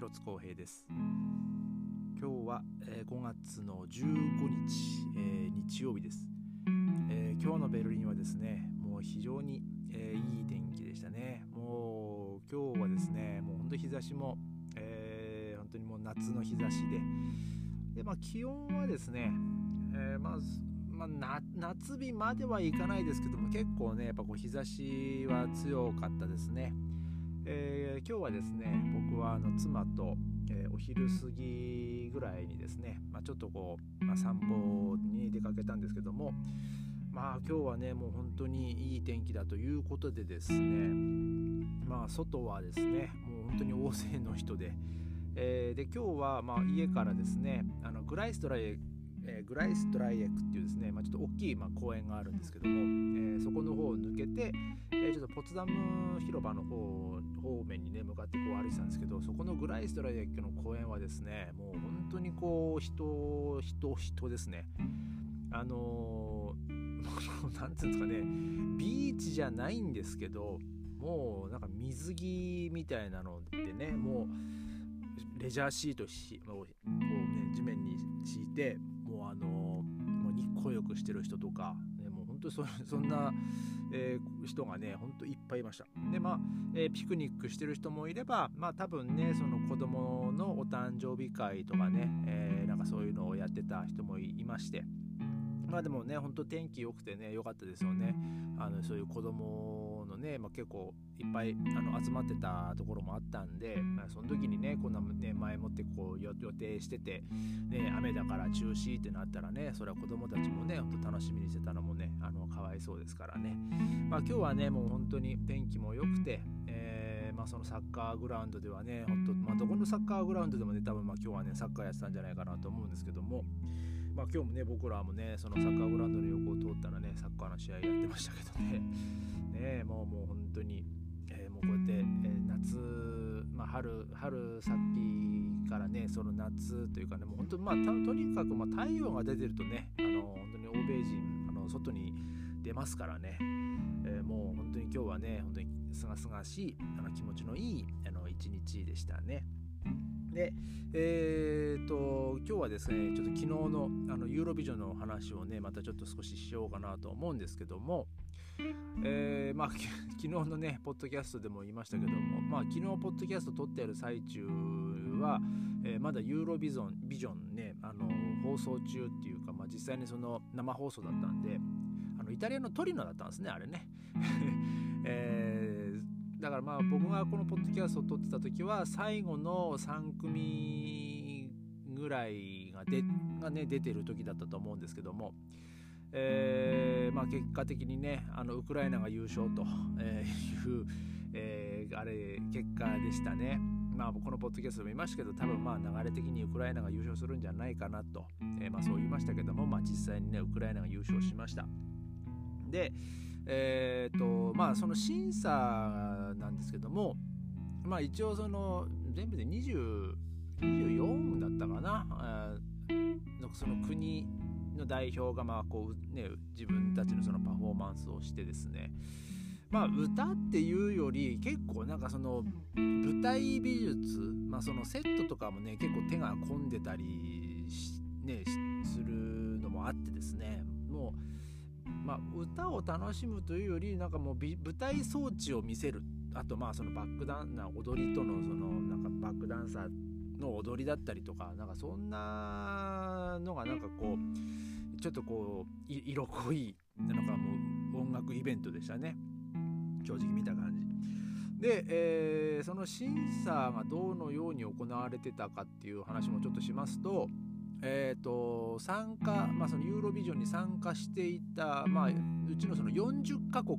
広津光平です。今日は、えー、5月の15日、えー、日曜日です、えー、今日のベルリンはですねもう非常に、えいい天気でしたね。もう今日はですねもう本当日差しも、え本当にもう夏の日差しで。で、まあ、気温はですね、えまずまあ、夏日まではいかないですけども結構ねやっぱこう日差しは強かったですね、えー、今日はですね僕はあの妻と、えー、お昼過ぎぐらいにですね、まあ、ちょっとこう、まあ、散歩に出かけたんですけどもまあ今日はねもう本当にいい天気だということでですねまあ外はですねもう本当に大勢の人で、えー、で今日はまあ家からですねあのグライストライえー、グライストライエックっていうですね、まあ、ちょっと大きいまあ公園があるんですけども、えー、そこの方を抜けて、え、ちょっとポツダム広場の方方面にね向かってこう歩いてたんですけどそこのグライストライエックの公園はですねもう本当にこう人人人ですね。あの何 ていうんですかねビーチじゃないんですけどもうなんか水着みたいなのでねもうレジャーシートを、ね、地面に敷いてあのもう日光浴してる人とか、ね、もう本当にそ んな、えー、人がね本当いっぱいいましたでまあ、えー、ピクニックしてる人もいればまあ多分ねその子供のお誕生日会とかね、えー、なんかそういうのをやってた人もいましてまあでもね、ほんと天気良くてね、良かったですよね。あのそういう子供ね、まあ、結構いっぱいあの集まってたところもあったんで、まあ、その時にね、こんなね、前もってこう予定してて、ね、雨だから中止ってなったらね、それは子供たちもね、ほんと楽しみにしてたのもね、あのかわいそうですからね。まあ今日はね、もう本当に天気も良くて、えー、まあ、そのサッカーグラウンドではね、本当まあ、どこのサッカーグラウンドでもね、多分ま今日はね、サッカーやってたんじゃないかなと思うんですけども、まあ、今日もね僕らもねそのサッカーグラウンドの横を通ったらねサッカーの試合やってましたけどね ねもうもう本当に、えー、もうこうやって、えー、夏、まあ、春春先からねその夏というかねもう本当まあとにかくまあ太陽が出てるとねあの本当に欧米人あの外に出ますからね、えー、もう本当に今日はね本当にすがすがしいあの気持ちのいいあの一日でしたね。で、えーと、今日はですねちょっと昨日のあのユーロビジョンの話をねまたちょっと少ししようかなと思うんですけども、えー、まあ 昨日のねポッドキャストでも言いましたけどもまあ昨日ポッドキャスト撮ってある最中は、えー、まだユーロビジョンビジョンねあの放送中っていうか、まあ、実際にその生放送だったんであのイタリアのトリノだったんですねあれね。えーだからまあ僕がこのポッドキャストを撮ってた時は最後の3組ぐらいがでが、ね、出てる時だったと思うんですけども、えーまあ、結果的にねあのウクライナが優勝という、えー、あれ結果でしたね。まあ、このポッドキャストも言いましたけど多分まあ流れ的にウクライナが優勝するんじゃないかなと、えー、まあそう言いましたけども、まあ、実際にねウクライナが優勝しました。で、えーとまあ、その審査なんですけども、まあ、一応その全部で20 24だったかなその国の代表がまあこう、ね、自分たちのそのパフォーマンスをしてですねまあ歌っていうより結構なんかその舞台美術、まあ、そのセットとかもね結構手が込んでたりね、するのもあってですねもうまあ、歌を楽しむというよりなんかもう舞台装置を見せるあとまあそのバックダンな踊りとのそのなんかバックダンサーの踊りだったりとかなんかそんなのがなんかこうちょっとこう色濃いなんかもう音楽イベントでしたね正直見た感じ。で、えー、その審査がどのように行われてたかっていう話もちょっとしますとえーと、参加、まあ、そのユーロビジョンに参加していた、まあ、うちのその40カ国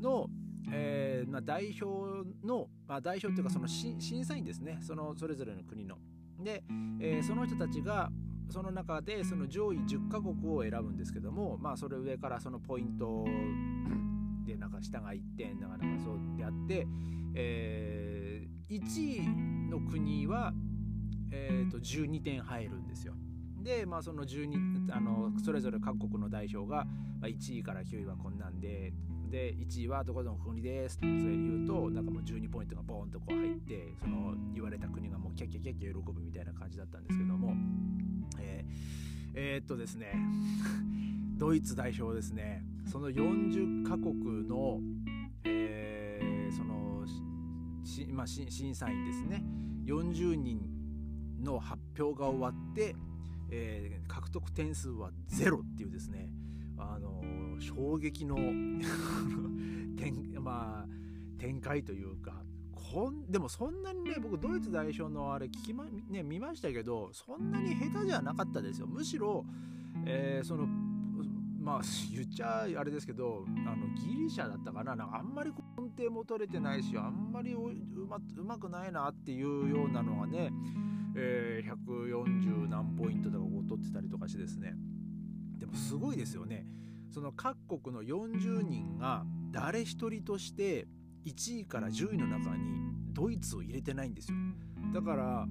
の、えーまあ、代表の、まあ、代表というかその審査員ですねそのそれぞれの国の。で、えー、その人たちがその中でその上位10カ国を選ぶんですけども、まあ、それ上からそのポイントでなんか下が1点だからなかそうやって、えー、1位の国はえー、と12点入るんですよ。で、まあ、その12あのそれぞれ各国の代表が、まあ、1位から9位はこんなんでで1位はどこどこ国ですって言うとなんかもう12ポイントがボーンとこう入ってその言われた国がもうキャッキャキャッキャ喜ぶみたいな感じだったんですけどもえー、えー、っとですね ドイツ代表ですね。その40カ国の、えー、そのまあ、審査員ですね。40人の発表が終わって、えー、獲得点数はゼロっていうですねあの衝撃の 展,、まあ、展開というかこんでもそんなにね僕ドイツ代表のあれ聞き、まね、見ましたけどそんなに下手じゃなかったですよ。むしろ、えー、そのまあ言っちゃあれですけどあのギリシャだったかな。なんかあんまり根底も取れてないしあんまりうまうまくないなっていうようなのがね、えー、140何ポイントとかこう取ってたりとかしてですね。でもすごいですよね。その各国の40人が誰一人として1位から10位の中にドイツを入れてないんですよ。だから、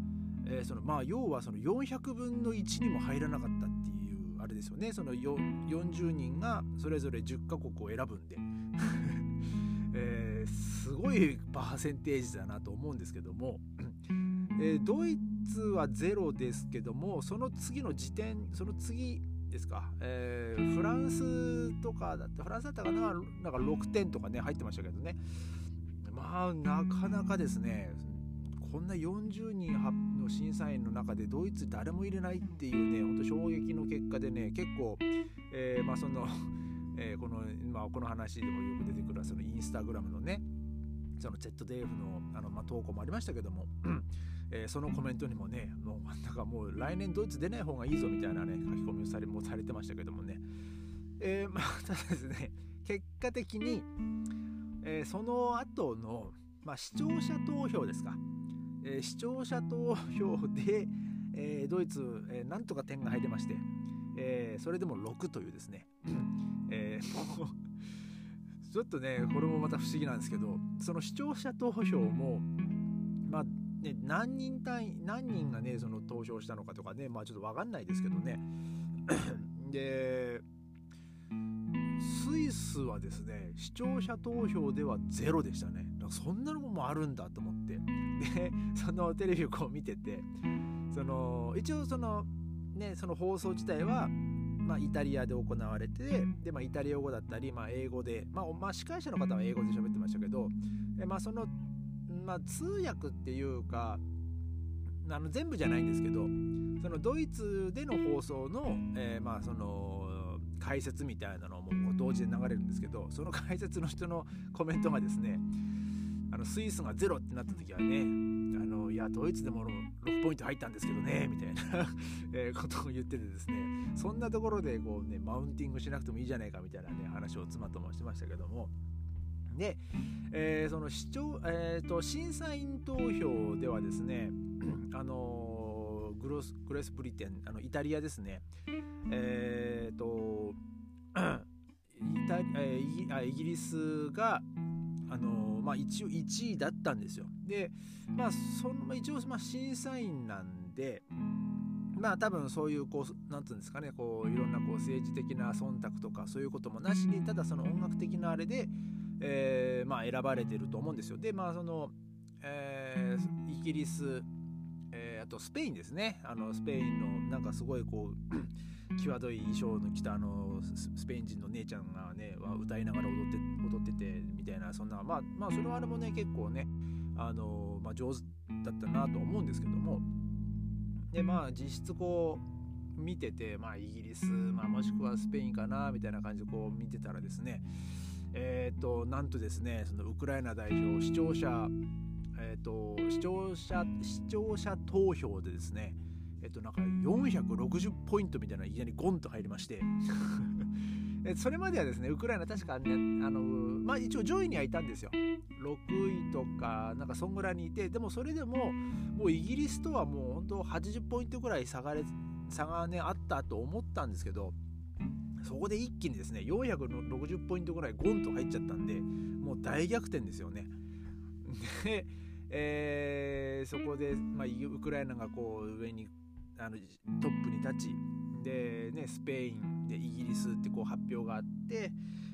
えー、そのまあ要はその400分の1にも入らなかったあれですよね。その40人がそれぞれ10カ国を選ぶんで、えー、すごいパーセンテージだなと思うんですけども、えー、ドイツは0ですけどもその次の時点その次ですか、えー、フランスとかだってフランスだったかな？なんか6点とかね入ってましたけどね。まあなかなかですね。こんな40人発の審査員の中でドイツ誰も入れないっていうねほんと衝撃の結果でね結構、えー、まあその えー、この、まあ、この話でもよく出てくるそのインスタグラムのねその ZDF のあの、まあ、投稿もありましたけども えー、そのコメントにもねもうなんかもう来年ドイツ出ない方がいいぞみたいなね書き込みをされもされてましたけどもね、えー、まあただですね結果的に、えー、その後の、まあ、視聴者投票ですか、えー、視聴者投票で、えー、ドイツ、えー、なんとか点が入りまして、えー、それでも6というですね、えー、もうちょっとねこれもまた不思議なんですけどその視聴者投票もまあね、何人単位何人がねその投票したのかとかねまあちょっと分かんないですけどね。でスイスはですね視聴者投票ではゼロでしたね。そんなのもあるんだと思って。で そのテレビをこう見ててその一応そのねその放送自体はまあ、イタリアで行われてで、まあ、イタリア語だったり、まあ、英語で、まあまあ、司会者の方は英語で喋ってましたけど、えまあ、そのまあ、通訳っていうかあの全部じゃないんですけどそのドイツでの放送の,、えー、まあその解説みたいなのも同時で流れるんですけどその解説の人のコメントがですねあのスイスがゼロってなった時はねあのいやドイツでも6ポイント入ったんですけどねみたいな えことを言っててですねそんなところでこうねマウンティングしなくてもいいじゃないかみたいなね話を妻ともしてましたけども。で、えー、その視聴、えーと、審査員投票ではですね、あのグロスグレスブリテンあのイタリアですね、えーと イタえー、イギリスが、あのまあ、一応1位だったんですよ。で、まあ、その一応、まあ、審査員なんで、まあ多分そういうこうなんていうんですかねこういろんなこう政治的な忖度とかそういうこともなしにただその音楽的なあれで、えー、まあ、選ばれてると思うんですよ。でまあその、えー、イギリス、えー、あとスペインですねあのスペインのなんかすごいこう 際どい衣装の着たあのスペイン人の姉ちゃんがね歌いながら踊って踊っててそんなまあまあそれはあれもね結構ねあの、まあ、上手だったなと思うんですけども。でまあ実質こう見ててまあイギリス、まあ、もしくはスペインかなみたいな感じでこう見てたらですねえっ、ー、となんとですねそのウクライナ代表視聴者えっ、ー、と視聴者視聴者投票でですねえっ、ー、となんか460ポイントみたいないきなりゴンと入りまして。それまではですねウクライナ確かねあのまあ一応上位にはいたんですよ6位とかなんかそんぐらいにいてでもそれでももうイギリスとはもう本当80ポイントぐらい差が差がねあったと思ったんですけどそこで一気にですね460ポイントぐらいゴンと入っちゃったんでもう大逆転ですよね。で、えー、そこで、まあ、ウクライナがこう上にあのトップに立ちで、ね、スペインでイギリスってこう発表があって、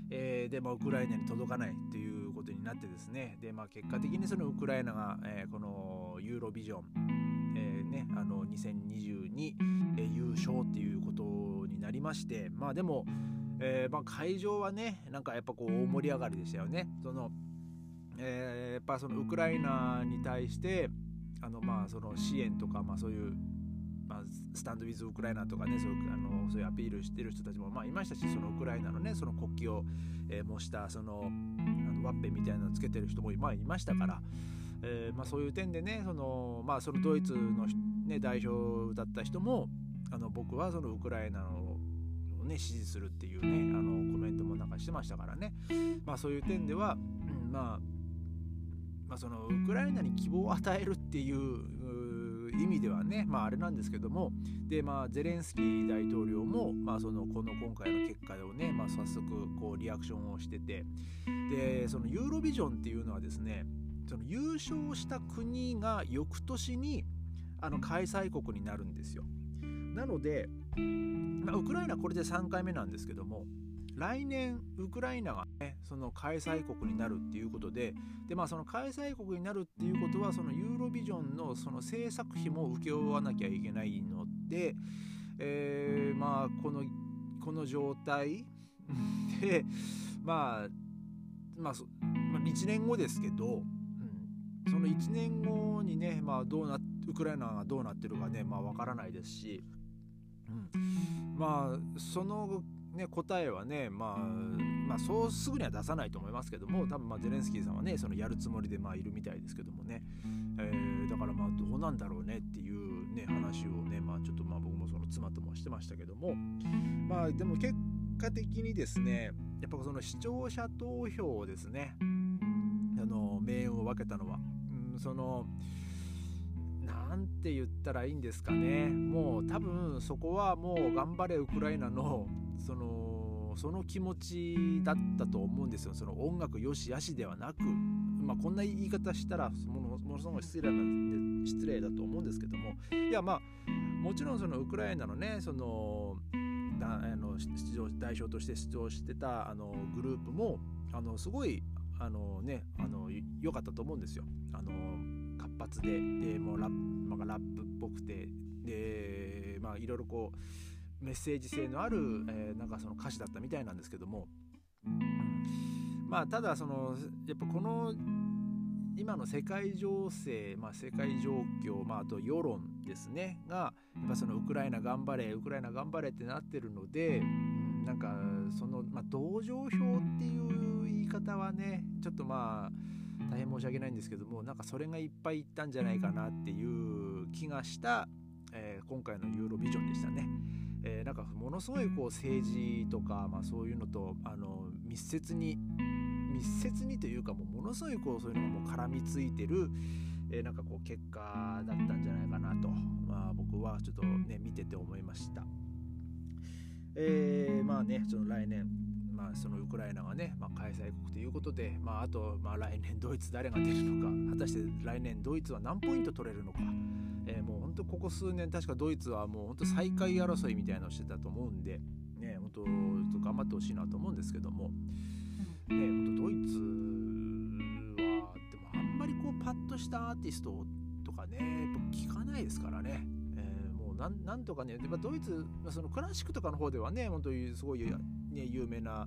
えー、で、まあ、ウクライナに届かないということになってですねで、まあ、結果的にそのウクライナが、えー、このユーロビジョン、えーね、あの2022、えー、優勝っていうことになりましてまあでも、えーまあ、会場はねなんかやっぱこう大盛り上がりでしたよね。そのえー、やっぱそのウクライナに対してあのまあその支援とか、まあ、そういうまあ、スタンド・ウィズ・ウクライナとかねそういうあのそういうアピールしてる人たちも、まあ、いましたしそのウクライナのねその国旗を、えー、模したそのあのワッペンみたいなのをつけてる人も、まあ、いましたから、えーまあ、そういう点でねその,、まあ、そのドイツの、ね、代表だった人もあの僕はそのウクライナのね、支持するっていうねあのコメントもなんかしてましたからね、まあ、そういう点では、うん、まあまあ、そのウクライナに希望を与えるっていう意味ではね、まあ、あれなんですけどもで、まあ、ゼレンスキー大統領も、まあ、そのこの今回の結果をね、まあ、早速こうリアクションをしててでそのユーロビジョンっていうのはですねその優勝した国が翌年にあの開催国になるんですよ。なので、まあ、ウクライナこれで3回目なんですけども来年ウクライナがねその開催国になるっていうことででまあその開催国になるっていうことはそのユーロビジョンのその制作費も請け負わなきゃいけないので、えー、まあこのこの状態 でまあまあ、まあ、1年後ですけど、うん、その1年後にね、まあ、どうなウクライナがどうなってるかね、まあ、分からないですし、うん、まあそのね、答えはね、まあ、まあ、そうすぐには出さないと思いますけども多分まあゼレンスキーさんはねそのやるつもりでまあいるみたいですけどもね、えー、だからまあどうなんだろうねっていうね話をねまあちょっとまあ僕もその妻ともしてましたけども。まあでも結果的にですねやっぱその視聴者投票をですね。あの命運を分けたのは、うん、その何て言ったらいいんですかね。もう多分そこはもう頑張れウクライナのそのその気持ちだったと思うんですよ。その音楽よしあしではなく、まあ、こんな言い方したらものものすごい失礼な失礼だと思うんですけども。いやまあもちろんそのウクライナのねそのだあの出場代表として出場してたあのグループもあのすごいあのねあの良かったと思うんですよ。あの活発ででもラッ,、まあ、ラップっぽくて。でまあいろいろこうメッセージ性のある、えー、なんかその歌詞だったみたいなんですけどもまあただそのやっぱこの今の世界情勢、まあ、世界状況、まあ、あと世論ですねがやっぱそのウクライナ頑張れウクライナ頑張れってなってるので、うん、なんかその、まあ、同情票っていう言い方はねちょっとまあ大変申し訳ないんですけどもなんかそれがいっぱいいったんじゃないかなっていう気がした、えー、今回のユーロビジョンでしたね。えー、なんかものすごいこう政治とか、まあ、そういうのとあの密接に密接にというかもうものすごいこうそういうのがもう絡みついてる、えー、なんかこう結果だったんじゃないかなと、まあ、僕はちょっとね見てて思いました。えー、まあねその来年まあ、そのウクライナがね、まあ、開催国ということで、まあ、あと、まあ、来年ドイツ誰が出るのか果たして来年ドイツは何ポイント取れるのか、えー、もう本当ここ数年確かドイツはもう本当最下位争いみたいなのをしてたと思うんで、ね、本当頑張ってほしいなと思うんですけども、ね、本当ドイツはでもあんまりこうパッとしたアーティストとかねやっぱ聞かないですからね。なんなんとかね、ドイツ、そのクラシックとかの方ではね、本当にすごい、ね、有名な、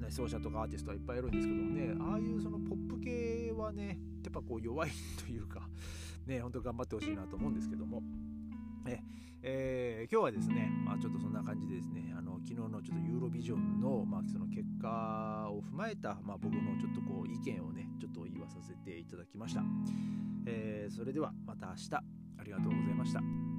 ね、奏者とかアーティストはいっぱいいるんですけどもね、ああいうそのポップ系はね、やっぱこう弱いというか、ね、本当頑張ってほしいなと思うんですけども。ええー、今日はですね、まあ、ちょっとそんな感じでですね、あの昨日のちょっとユーロビジョンの,、まあその結果を踏まえた、まあ、僕のちょっとこう意見をね、ちょっと言わさせていただきました。えー、それではまた明日ありがとうございました。